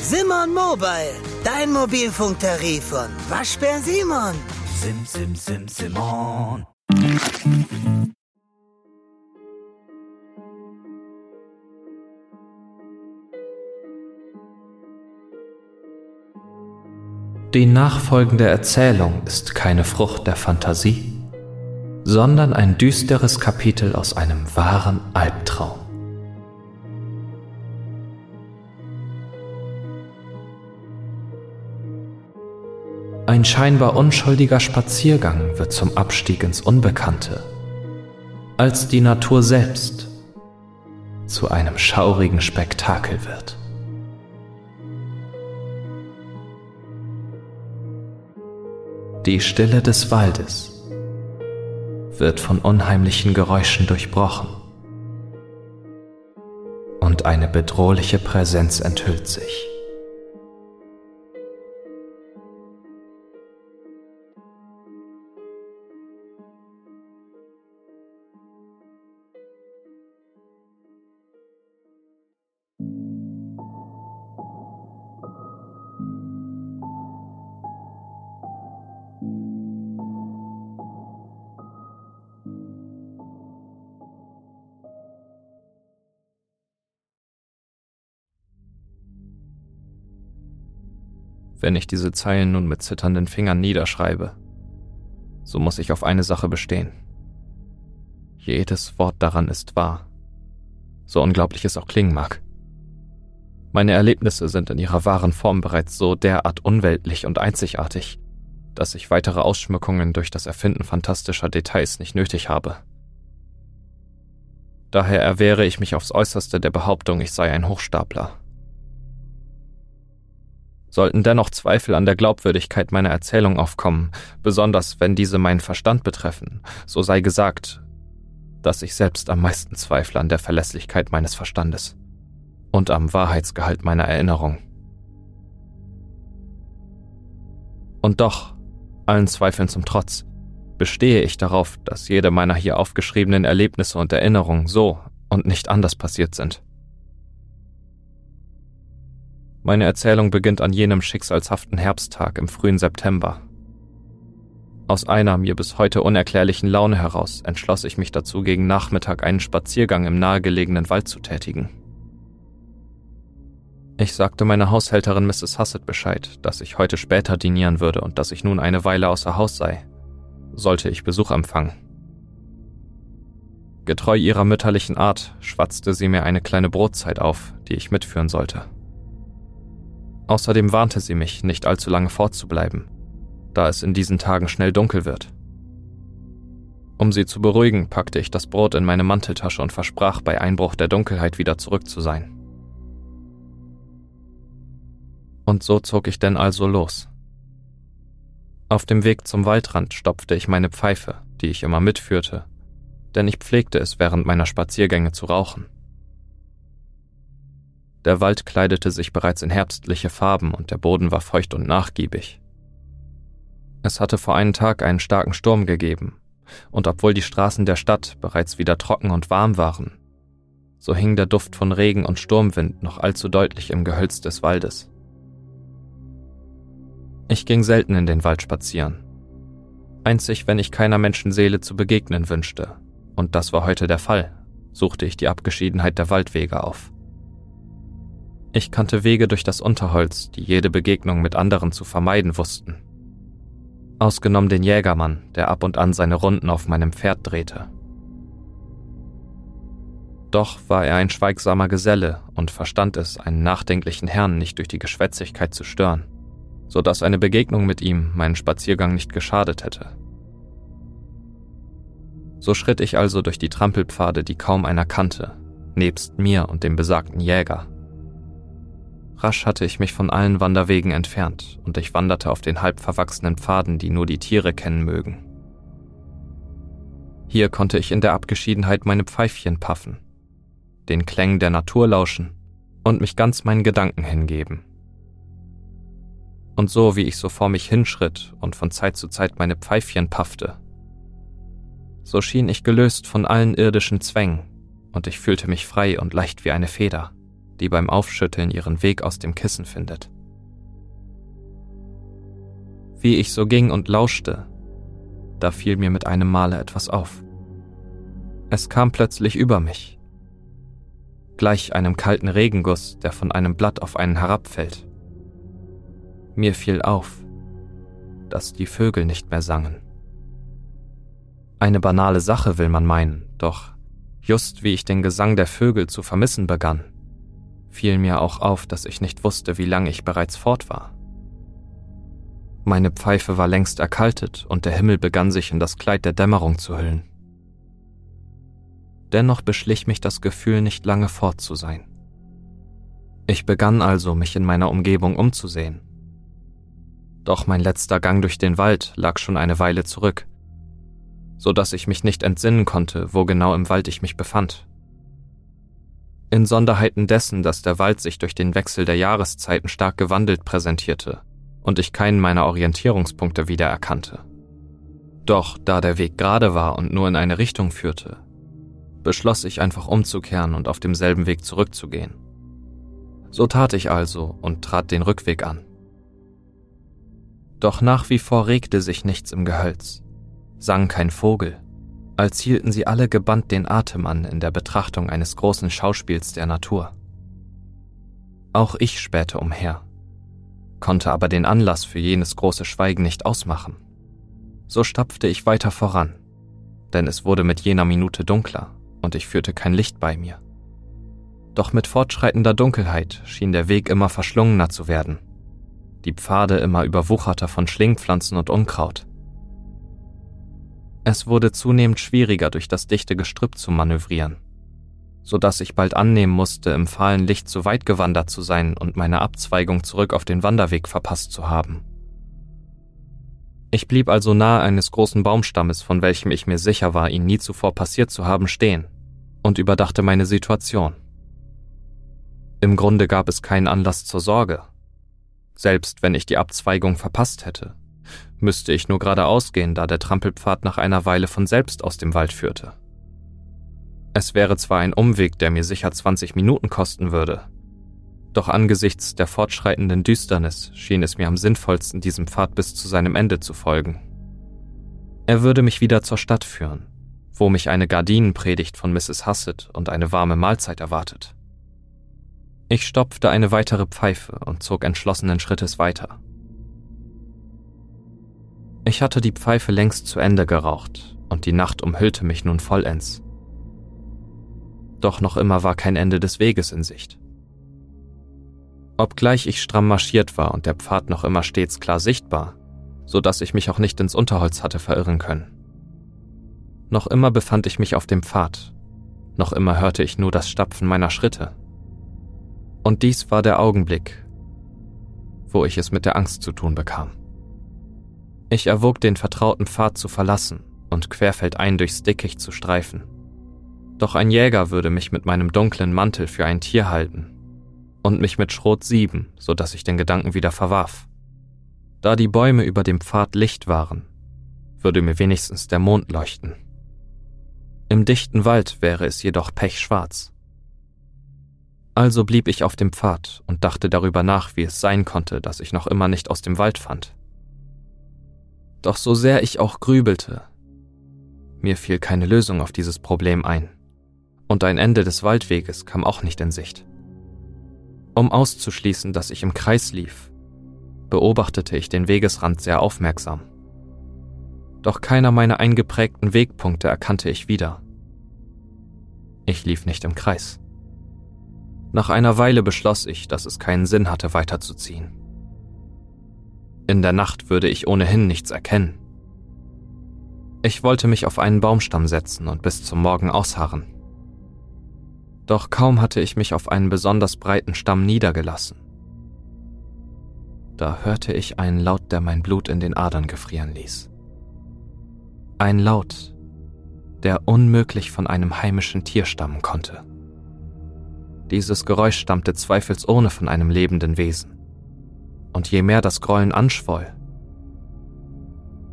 Simon Mobile, dein Mobilfunktarif von Waschbär Simon. Sim, sim, sim, Simon. Die nachfolgende Erzählung ist keine Frucht der Fantasie, sondern ein düsteres Kapitel aus einem wahren Albtraum. Ein scheinbar unschuldiger Spaziergang wird zum Abstieg ins Unbekannte, als die Natur selbst zu einem schaurigen Spektakel wird. Die Stille des Waldes wird von unheimlichen Geräuschen durchbrochen und eine bedrohliche Präsenz enthüllt sich. Wenn ich diese Zeilen nun mit zitternden Fingern niederschreibe, so muss ich auf eine Sache bestehen. Jedes Wort daran ist wahr, so unglaublich es auch klingen mag. Meine Erlebnisse sind in ihrer wahren Form bereits so derart unweltlich und einzigartig, dass ich weitere Ausschmückungen durch das Erfinden fantastischer Details nicht nötig habe. Daher erwehre ich mich aufs äußerste der Behauptung, ich sei ein Hochstapler. Sollten dennoch Zweifel an der Glaubwürdigkeit meiner Erzählung aufkommen, besonders wenn diese meinen Verstand betreffen, so sei gesagt, dass ich selbst am meisten zweifle an der Verlässlichkeit meines Verstandes und am Wahrheitsgehalt meiner Erinnerung. Und doch, allen Zweifeln zum Trotz, bestehe ich darauf, dass jede meiner hier aufgeschriebenen Erlebnisse und Erinnerungen so und nicht anders passiert sind. Meine Erzählung beginnt an jenem schicksalshaften Herbsttag im frühen September. Aus einer mir bis heute unerklärlichen Laune heraus entschloss ich mich dazu, gegen Nachmittag einen Spaziergang im nahegelegenen Wald zu tätigen. Ich sagte meiner Haushälterin Mrs. Hassett Bescheid, dass ich heute später dinieren würde und dass ich nun eine Weile außer Haus sei, sollte ich Besuch empfangen. Getreu ihrer mütterlichen Art schwatzte sie mir eine kleine Brotzeit auf, die ich mitführen sollte. Außerdem warnte sie mich, nicht allzu lange fortzubleiben, da es in diesen Tagen schnell dunkel wird. Um sie zu beruhigen, packte ich das Brot in meine Manteltasche und versprach, bei Einbruch der Dunkelheit wieder zurück zu sein. Und so zog ich denn also los. Auf dem Weg zum Waldrand stopfte ich meine Pfeife, die ich immer mitführte, denn ich pflegte es während meiner Spaziergänge zu rauchen. Der Wald kleidete sich bereits in herbstliche Farben und der Boden war feucht und nachgiebig. Es hatte vor einem Tag einen starken Sturm gegeben, und obwohl die Straßen der Stadt bereits wieder trocken und warm waren, so hing der Duft von Regen und Sturmwind noch allzu deutlich im Gehölz des Waldes. Ich ging selten in den Wald spazieren, einzig wenn ich keiner Menschenseele zu begegnen wünschte, und das war heute der Fall, suchte ich die Abgeschiedenheit der Waldwege auf. Ich kannte Wege durch das Unterholz, die jede Begegnung mit anderen zu vermeiden wussten. Ausgenommen den Jägermann, der ab und an seine Runden auf meinem Pferd drehte. Doch war er ein schweigsamer Geselle und verstand es, einen nachdenklichen Herrn nicht durch die Geschwätzigkeit zu stören, so dass eine Begegnung mit ihm meinen Spaziergang nicht geschadet hätte. So schritt ich also durch die Trampelpfade, die kaum einer kannte, nebst mir und dem besagten Jäger. Rasch hatte ich mich von allen Wanderwegen entfernt und ich wanderte auf den halb verwachsenen Pfaden, die nur die Tiere kennen mögen. Hier konnte ich in der Abgeschiedenheit meine Pfeifchen paffen, den Klängen der Natur lauschen und mich ganz meinen Gedanken hingeben. Und so wie ich so vor mich hinschritt und von Zeit zu Zeit meine Pfeifchen paffte, so schien ich gelöst von allen irdischen Zwängen und ich fühlte mich frei und leicht wie eine Feder die beim Aufschütteln ihren Weg aus dem Kissen findet. Wie ich so ging und lauschte, da fiel mir mit einem Male etwas auf. Es kam plötzlich über mich, gleich einem kalten Regenguss, der von einem Blatt auf einen herabfällt. Mir fiel auf, dass die Vögel nicht mehr sangen. Eine banale Sache will man meinen, doch just wie ich den Gesang der Vögel zu vermissen begann, fiel mir auch auf, dass ich nicht wusste, wie lange ich bereits fort war. Meine Pfeife war längst erkaltet und der Himmel begann sich in das Kleid der Dämmerung zu hüllen. Dennoch beschlich mich das Gefühl, nicht lange fort zu sein. Ich begann also, mich in meiner Umgebung umzusehen. Doch mein letzter Gang durch den Wald lag schon eine Weile zurück, so dass ich mich nicht entsinnen konnte, wo genau im Wald ich mich befand. Insonderheiten dessen, dass der Wald sich durch den Wechsel der Jahreszeiten stark gewandelt präsentierte und ich keinen meiner Orientierungspunkte wiedererkannte. Doch da der Weg gerade war und nur in eine Richtung führte, beschloss ich einfach umzukehren und auf demselben Weg zurückzugehen. So tat ich also und trat den Rückweg an. Doch nach wie vor regte sich nichts im Gehölz, sang kein Vogel, als hielten sie alle gebannt den Atem an in der Betrachtung eines großen Schauspiels der Natur. Auch ich spähte umher, konnte aber den Anlass für jenes große Schweigen nicht ausmachen. So stapfte ich weiter voran, denn es wurde mit jener Minute dunkler und ich führte kein Licht bei mir. Doch mit fortschreitender Dunkelheit schien der Weg immer verschlungener zu werden, die Pfade immer überwucherter von Schlingpflanzen und Unkraut. Es wurde zunehmend schwieriger, durch das dichte Gestrüpp zu manövrieren, so dass ich bald annehmen musste, im fahlen Licht zu weit gewandert zu sein und meine Abzweigung zurück auf den Wanderweg verpasst zu haben. Ich blieb also nahe eines großen Baumstammes, von welchem ich mir sicher war, ihn nie zuvor passiert zu haben, stehen und überdachte meine Situation. Im Grunde gab es keinen Anlass zur Sorge. Selbst wenn ich die Abzweigung verpasst hätte, müsste ich nur geradeaus gehen, da der Trampelpfad nach einer Weile von selbst aus dem Wald führte. Es wäre zwar ein Umweg, der mir sicher 20 Minuten kosten würde, doch angesichts der fortschreitenden Düsternis schien es mir am sinnvollsten, diesem Pfad bis zu seinem Ende zu folgen. Er würde mich wieder zur Stadt führen, wo mich eine Gardinenpredigt von Mrs. Hassett und eine warme Mahlzeit erwartet. Ich stopfte eine weitere Pfeife und zog entschlossenen Schrittes weiter. Ich hatte die Pfeife längst zu Ende geraucht und die Nacht umhüllte mich nun vollends. Doch noch immer war kein Ende des Weges in Sicht. Obgleich ich stramm marschiert war und der Pfad noch immer stets klar sichtbar, so dass ich mich auch nicht ins Unterholz hatte verirren können. Noch immer befand ich mich auf dem Pfad, noch immer hörte ich nur das Stapfen meiner Schritte. Und dies war der Augenblick, wo ich es mit der Angst zu tun bekam. Ich erwog den vertrauten Pfad zu verlassen und querfeldein durchs Dickicht zu streifen. Doch ein Jäger würde mich mit meinem dunklen Mantel für ein Tier halten und mich mit Schrot sieben, so dass ich den Gedanken wieder verwarf. Da die Bäume über dem Pfad Licht waren, würde mir wenigstens der Mond leuchten. Im dichten Wald wäre es jedoch pechschwarz. Also blieb ich auf dem Pfad und dachte darüber nach, wie es sein konnte, dass ich noch immer nicht aus dem Wald fand. Doch so sehr ich auch grübelte, mir fiel keine Lösung auf dieses Problem ein. Und ein Ende des Waldweges kam auch nicht in Sicht. Um auszuschließen, dass ich im Kreis lief, beobachtete ich den Wegesrand sehr aufmerksam. Doch keiner meiner eingeprägten Wegpunkte erkannte ich wieder. Ich lief nicht im Kreis. Nach einer Weile beschloss ich, dass es keinen Sinn hatte, weiterzuziehen. In der Nacht würde ich ohnehin nichts erkennen. Ich wollte mich auf einen Baumstamm setzen und bis zum Morgen ausharren. Doch kaum hatte ich mich auf einen besonders breiten Stamm niedergelassen. Da hörte ich einen Laut, der mein Blut in den Adern gefrieren ließ. Ein Laut, der unmöglich von einem heimischen Tier stammen konnte. Dieses Geräusch stammte zweifelsohne von einem lebenden Wesen und je mehr das Grollen anschwoll,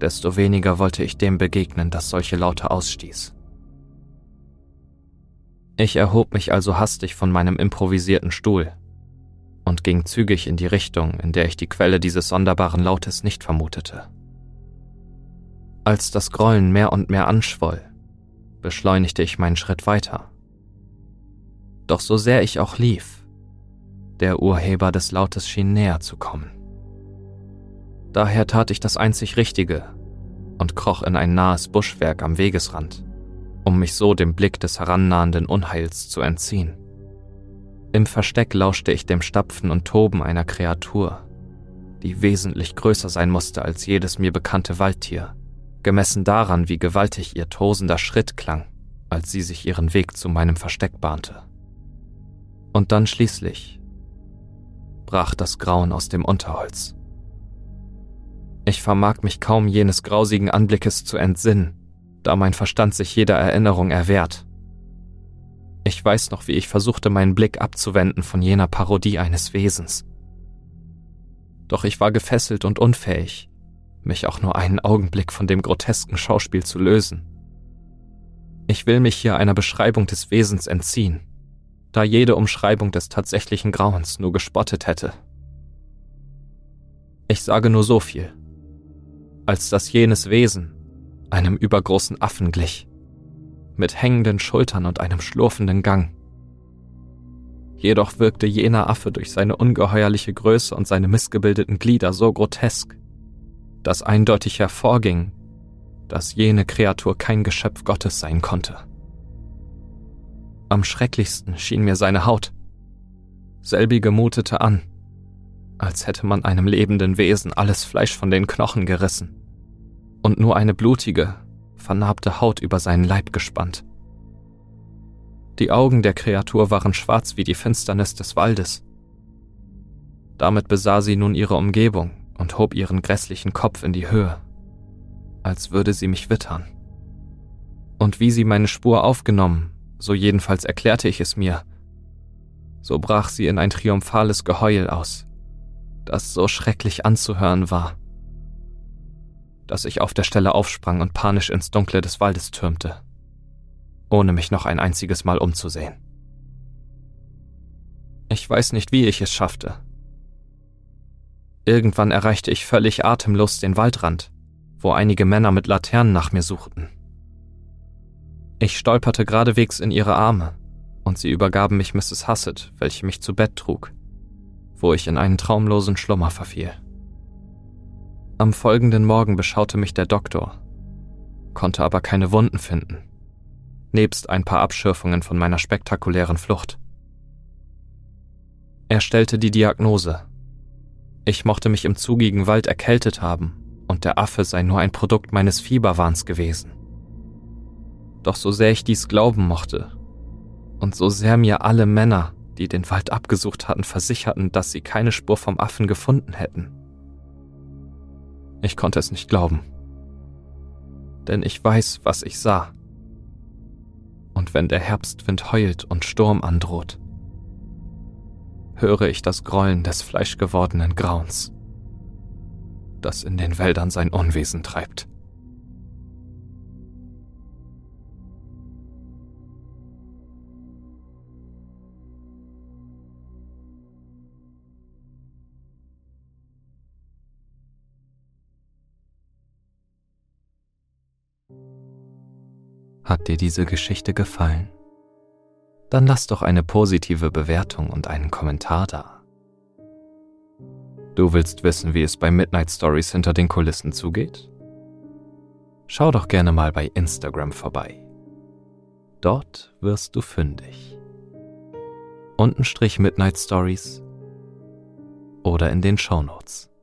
desto weniger wollte ich dem begegnen, das solche Laute ausstieß. Ich erhob mich also hastig von meinem improvisierten Stuhl und ging zügig in die Richtung, in der ich die Quelle dieses sonderbaren Lautes nicht vermutete. Als das Grollen mehr und mehr anschwoll, beschleunigte ich meinen Schritt weiter. Doch so sehr ich auch lief, der Urheber des Lautes schien näher zu kommen. Daher tat ich das einzig Richtige und kroch in ein nahes Buschwerk am Wegesrand, um mich so dem Blick des herannahenden Unheils zu entziehen. Im Versteck lauschte ich dem Stapfen und Toben einer Kreatur, die wesentlich größer sein musste als jedes mir bekannte Waldtier, gemessen daran, wie gewaltig ihr tosender Schritt klang, als sie sich ihren Weg zu meinem Versteck bahnte. Und dann schließlich brach das Grauen aus dem Unterholz. Ich vermag mich kaum jenes grausigen Anblickes zu entsinnen, da mein Verstand sich jeder Erinnerung erwehrt ich weiß noch, wie ich versuchte, meinen Blick abzuwenden von jener Parodie eines Wesens. Doch ich war gefesselt und unfähig, mich auch nur einen Augenblick von dem grotesken Schauspiel zu lösen. Ich will mich hier einer Beschreibung des Wesens entziehen, da jede Umschreibung des tatsächlichen Grauens nur gespottet hätte. Ich sage nur so viel, als dass jenes Wesen einem übergroßen Affen glich mit hängenden Schultern und einem schlurfenden Gang. Jedoch wirkte jener Affe durch seine ungeheuerliche Größe und seine missgebildeten Glieder so grotesk, dass eindeutig hervorging, dass jene Kreatur kein Geschöpf Gottes sein konnte. Am schrecklichsten schien mir seine Haut. Selbige mutete an, als hätte man einem lebenden Wesen alles Fleisch von den Knochen gerissen und nur eine blutige, vernarbte Haut über seinen Leib gespannt. Die Augen der Kreatur waren schwarz wie die Finsternis des Waldes. Damit besah sie nun ihre Umgebung und hob ihren grässlichen Kopf in die Höhe, als würde sie mich wittern. Und wie sie meine Spur aufgenommen, so jedenfalls erklärte ich es mir, so brach sie in ein triumphales Geheul aus, das so schrecklich anzuhören war dass ich auf der Stelle aufsprang und panisch ins Dunkle des Waldes türmte, ohne mich noch ein einziges Mal umzusehen. Ich weiß nicht, wie ich es schaffte. Irgendwann erreichte ich völlig atemlos den Waldrand, wo einige Männer mit Laternen nach mir suchten. Ich stolperte geradewegs in ihre Arme, und sie übergaben mich Mrs. Hassett, welche mich zu Bett trug, wo ich in einen traumlosen Schlummer verfiel. Am folgenden Morgen beschaute mich der Doktor, konnte aber keine Wunden finden, nebst ein paar Abschürfungen von meiner spektakulären Flucht. Er stellte die Diagnose. Ich mochte mich im zugigen Wald erkältet haben und der Affe sei nur ein Produkt meines Fieberwahns gewesen. Doch so sehr ich dies glauben mochte und so sehr mir alle Männer, die den Wald abgesucht hatten, versicherten, dass sie keine Spur vom Affen gefunden hätten, ich konnte es nicht glauben. Denn ich weiß, was ich sah. Und wenn der Herbstwind heult und Sturm androht, höre ich das Grollen des fleischgewordenen Grauens, das in den Wäldern sein Unwesen treibt. Hat dir diese Geschichte gefallen? Dann lass doch eine positive Bewertung und einen Kommentar da. Du willst wissen, wie es bei Midnight Stories hinter den Kulissen zugeht? Schau doch gerne mal bei Instagram vorbei. Dort wirst du fündig. Untenstrich Midnight Stories oder in den Shownotes.